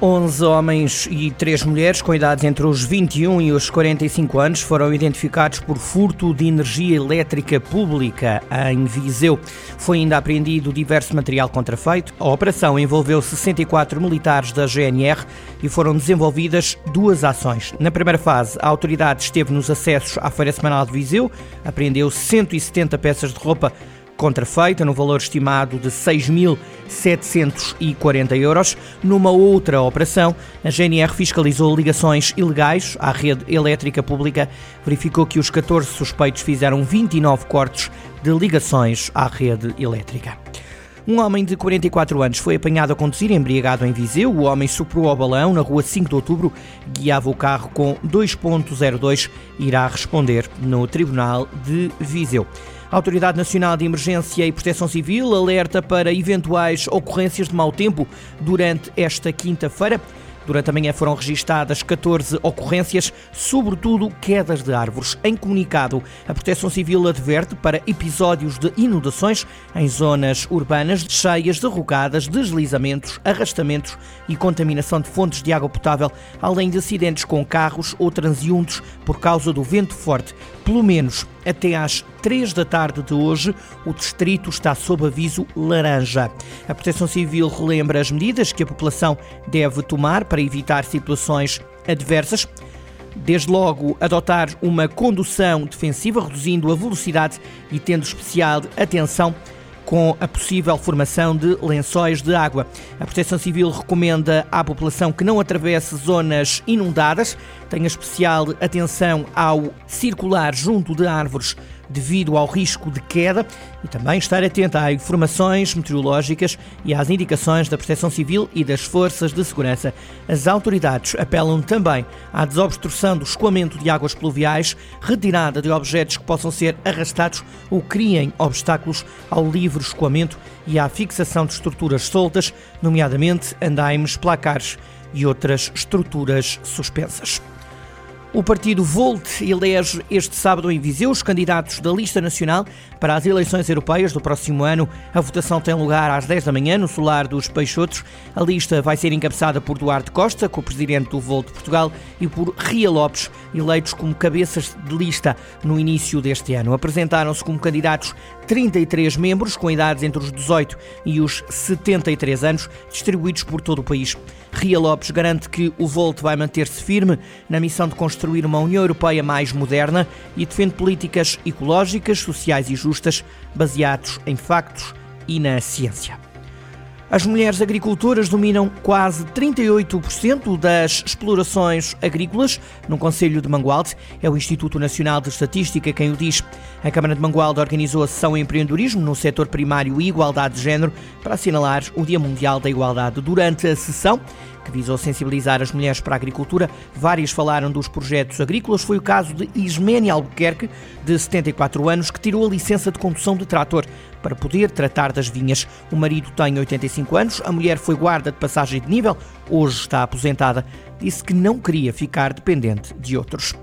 11 homens e 3 mulheres com idades entre os 21 e os 45 anos foram identificados por furto de energia elétrica pública em Viseu. Foi ainda apreendido diverso material contrafeito. A operação envolveu 64 militares da GNR e foram desenvolvidas duas ações. Na primeira fase, a autoridade esteve nos acessos à Feira Semanal de Viseu, apreendeu 170 peças de roupa contrafeita no valor estimado de 6.740 euros. Numa outra operação, a GNR fiscalizou ligações ilegais à rede elétrica pública, verificou que os 14 suspeitos fizeram 29 cortes de ligações à rede elétrica. Um homem de 44 anos foi apanhado a conduzir embriagado em Viseu. O homem superou ao balão na rua 5 de outubro, guiava o carro com 2.02 e irá responder no Tribunal de Viseu. A Autoridade Nacional de Emergência e Proteção Civil alerta para eventuais ocorrências de mau tempo durante esta quinta-feira. Durante a manhã foram registadas 14 ocorrências, sobretudo quedas de árvores. Em comunicado, a Proteção Civil adverte para episódios de inundações em zonas urbanas cheias, derrogadas, deslizamentos, arrastamentos e contaminação de fontes de água potável, além de acidentes com carros ou transeuntes por causa do vento forte. Pelo menos até às 3 da tarde de hoje, o distrito está sob aviso laranja. A Proteção Civil relembra as medidas que a população deve tomar para evitar situações adversas. Desde logo, adotar uma condução defensiva, reduzindo a velocidade e tendo especial atenção com a possível formação de lençóis de água. A Proteção Civil recomenda à população que não atravesse zonas inundadas, tenha especial atenção ao circular junto de árvores devido ao risco de queda e também estar atenta a informações meteorológicas e às indicações da Proteção Civil e das Forças de Segurança. As autoridades apelam também à desobstrução do escoamento de águas pluviais, retirada de objetos que possam ser arrastados ou criem obstáculos ao livre escoamento e à fixação de estruturas soltas, nomeadamente andaimes, placares e outras estruturas suspensas. O partido Volt elege este sábado em Viseu os candidatos da lista nacional para as eleições europeias do próximo ano. A votação tem lugar às 10 da manhã no solar dos Peixotos. A lista vai ser encabeçada por Duarte Costa, co-presidente do Volt Portugal, e por Ria Lopes, eleitos como cabeças de lista no início deste ano. Apresentaram-se como candidatos 33 membros com idades entre os 18 e os 73 anos, distribuídos por todo o país. Ria Lopes garante que o Volt vai manter-se firme na missão de construir uma União Europeia mais moderna e defende políticas ecológicas, sociais e justas, baseados em factos e na ciência. As mulheres agricultoras dominam quase 38% das explorações agrícolas no Conselho de Mangualde. É o Instituto Nacional de Estatística quem o diz. A Câmara de Mangualde organizou a sessão Empreendedorismo no setor primário e igualdade de género para assinalar o Dia Mundial da Igualdade. Durante a sessão, que visou sensibilizar as mulheres para a agricultura. Várias falaram dos projetos agrícolas. Foi o caso de Ismene Albuquerque, de 74 anos, que tirou a licença de condução de trator para poder tratar das vinhas. O marido tem 85 anos, a mulher foi guarda de passagem de nível, hoje está aposentada. Disse que não queria ficar dependente de outros.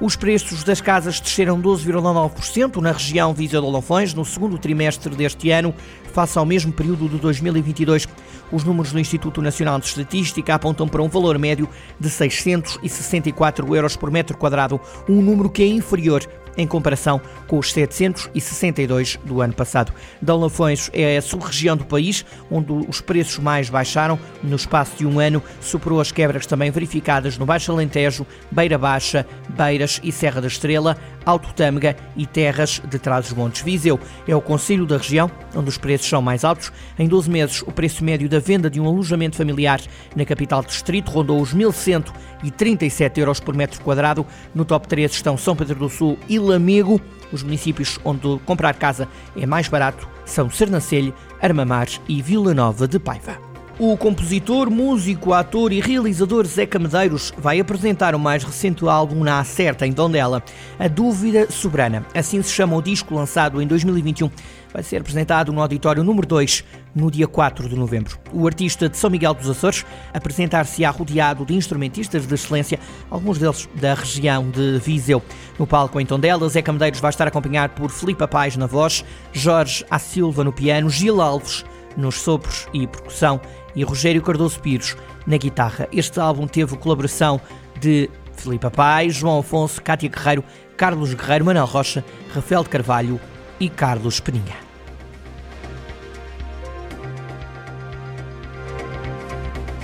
Os preços das casas desceram 12,9% na região Viseu de Olofões no segundo trimestre deste ano, face ao mesmo período de 2022. Os números do Instituto Nacional de Estatística apontam para um valor médio de 664 euros por metro quadrado, um número que é inferior em comparação com os 762 do ano passado. Dalafões é a sub-região do país onde os preços mais baixaram. No espaço de um ano, superou as quebras também verificadas no Baixo Alentejo, Beira Baixa, Beiras e Serra da Estrela, Alto Tâmega e Terras de Trás-os-Montes. Viseu é o conselho da região onde os preços são mais altos. Em 12 meses, o preço médio da venda de um alojamento familiar na capital do distrito rondou os 1.137 euros por metro quadrado. No top 3 estão São Pedro do Sul e Lamego. Os municípios onde comprar casa é mais barato são Sernancelho, Armamar e Vila Nova de Paiva. O compositor, músico, ator e realizador Zeca Medeiros vai apresentar o mais recente álbum na Acerta, em Tondela, A Dúvida Soberana. Assim se chama o disco lançado em 2021. Vai ser apresentado no Auditório número 2, no dia 4 de novembro. O artista de São Miguel dos Açores apresentar-se-á rodeado de instrumentistas de excelência, alguns deles da região de Viseu. No palco em Tondela, Zeca Medeiros vai estar acompanhado por Filipe Paz na voz, Jorge A. Silva no piano, Gil Alves nos sopros e percussão e Rogério Cardoso Pires na guitarra. Este álbum teve colaboração de Filipe Paz, João Afonso, Cátia Guerreiro, Carlos Guerreiro, Manuel Rocha, Rafael de Carvalho e Carlos Peninha.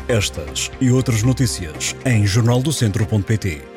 Estas e outras notícias em jornaldocentro.pt